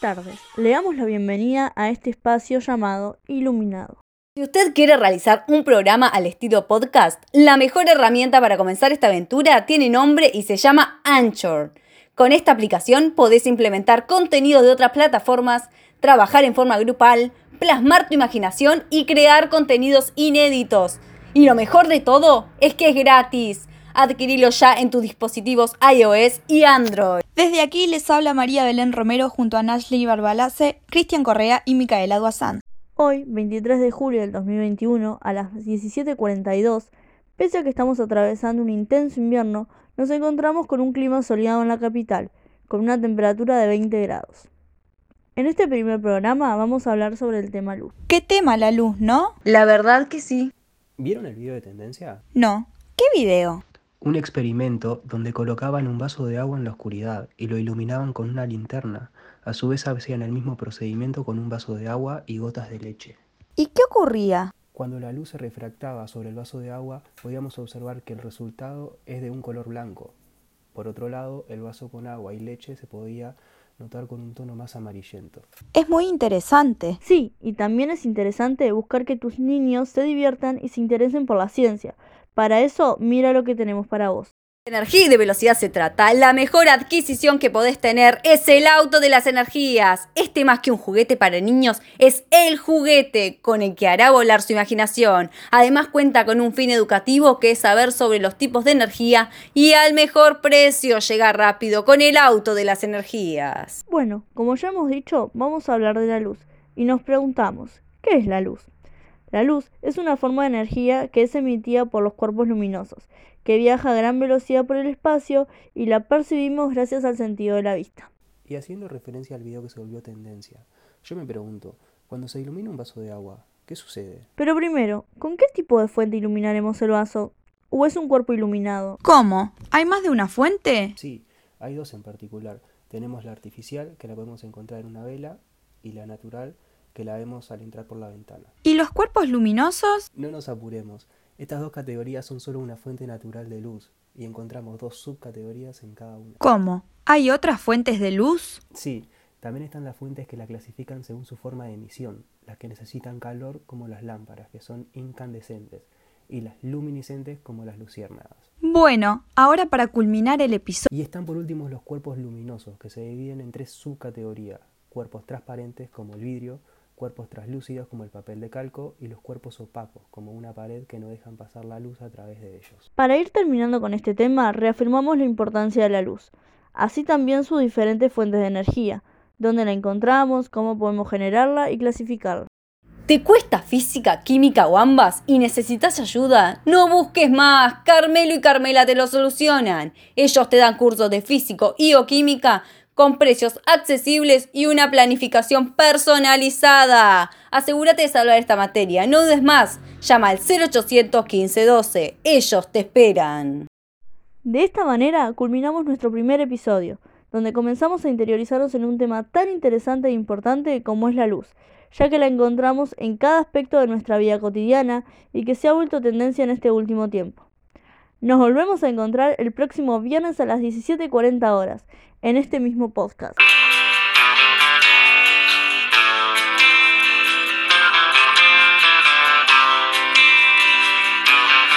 tardes. Le damos la bienvenida a este espacio llamado Iluminado. Si usted quiere realizar un programa al estilo podcast, la mejor herramienta para comenzar esta aventura tiene nombre y se llama Anchor. Con esta aplicación podés implementar contenido de otras plataformas, trabajar en forma grupal, plasmar tu imaginación y crear contenidos inéditos. Y lo mejor de todo es que es gratis. Adquirilo ya en tus dispositivos iOS y Android. Desde aquí les habla María Belén Romero junto a Nashley Barbalace, Cristian Correa y Micaela Duazán. Hoy, 23 de julio del 2021, a las 17.42, pese a que estamos atravesando un intenso invierno, nos encontramos con un clima soleado en la capital, con una temperatura de 20 grados. En este primer programa vamos a hablar sobre el tema luz. ¿Qué tema la luz, no? La verdad que sí. ¿Vieron el video de tendencia? No. ¿Qué video? Un experimento donde colocaban un vaso de agua en la oscuridad y lo iluminaban con una linterna. A su vez hacían el mismo procedimiento con un vaso de agua y gotas de leche. ¿Y qué ocurría? Cuando la luz se refractaba sobre el vaso de agua, podíamos observar que el resultado es de un color blanco. Por otro lado, el vaso con agua y leche se podía notar con un tono más amarillento. Es muy interesante. Sí, y también es interesante buscar que tus niños se diviertan y se interesen por la ciencia. Para eso, mira lo que tenemos para vos. Energía y de velocidad se trata. La mejor adquisición que podés tener es el auto de las energías. Este más que un juguete para niños es el juguete con el que hará volar su imaginación. Además cuenta con un fin educativo que es saber sobre los tipos de energía y al mejor precio llegar rápido con el auto de las energías. Bueno, como ya hemos dicho, vamos a hablar de la luz y nos preguntamos, ¿qué es la luz? La luz es una forma de energía que es emitida por los cuerpos luminosos, que viaja a gran velocidad por el espacio y la percibimos gracias al sentido de la vista. Y haciendo referencia al video que se volvió tendencia, yo me pregunto, cuando se ilumina un vaso de agua, ¿qué sucede? Pero primero, ¿con qué tipo de fuente iluminaremos el vaso? ¿O es un cuerpo iluminado? ¿Cómo? ¿Hay más de una fuente? Sí, hay dos en particular. Tenemos la artificial, que la podemos encontrar en una vela, y la natural, que la vemos al entrar por la ventana. ¿Y los cuerpos luminosos? No nos apuremos. Estas dos categorías son solo una fuente natural de luz y encontramos dos subcategorías en cada una. ¿Cómo? ¿Hay otras fuentes de luz? Sí, también están las fuentes que la clasifican según su forma de emisión, las que necesitan calor como las lámparas, que son incandescentes, y las luminiscentes como las luciérnagas. Bueno, ahora para culminar el episodio... Y están por último los cuerpos luminosos, que se dividen en tres subcategorías, cuerpos transparentes como el vidrio, cuerpos translúcidos como el papel de calco y los cuerpos opacos como una pared que no dejan pasar la luz a través de ellos. Para ir terminando con este tema, reafirmamos la importancia de la luz, así también sus diferentes fuentes de energía, dónde la encontramos, cómo podemos generarla y clasificarla. ¿Te cuesta física, química o ambas y necesitas ayuda? No busques más. Carmelo y Carmela te lo solucionan. Ellos te dan cursos de físico y o química con precios accesibles y una planificación personalizada. Asegúrate de salvar esta materia, no dudes más. Llama al 0800 1512. Ellos te esperan. De esta manera culminamos nuestro primer episodio, donde comenzamos a interiorizarnos en un tema tan interesante e importante como es la luz, ya que la encontramos en cada aspecto de nuestra vida cotidiana y que se ha vuelto tendencia en este último tiempo. Nos volvemos a encontrar el próximo viernes a las 17.40 horas en este mismo podcast.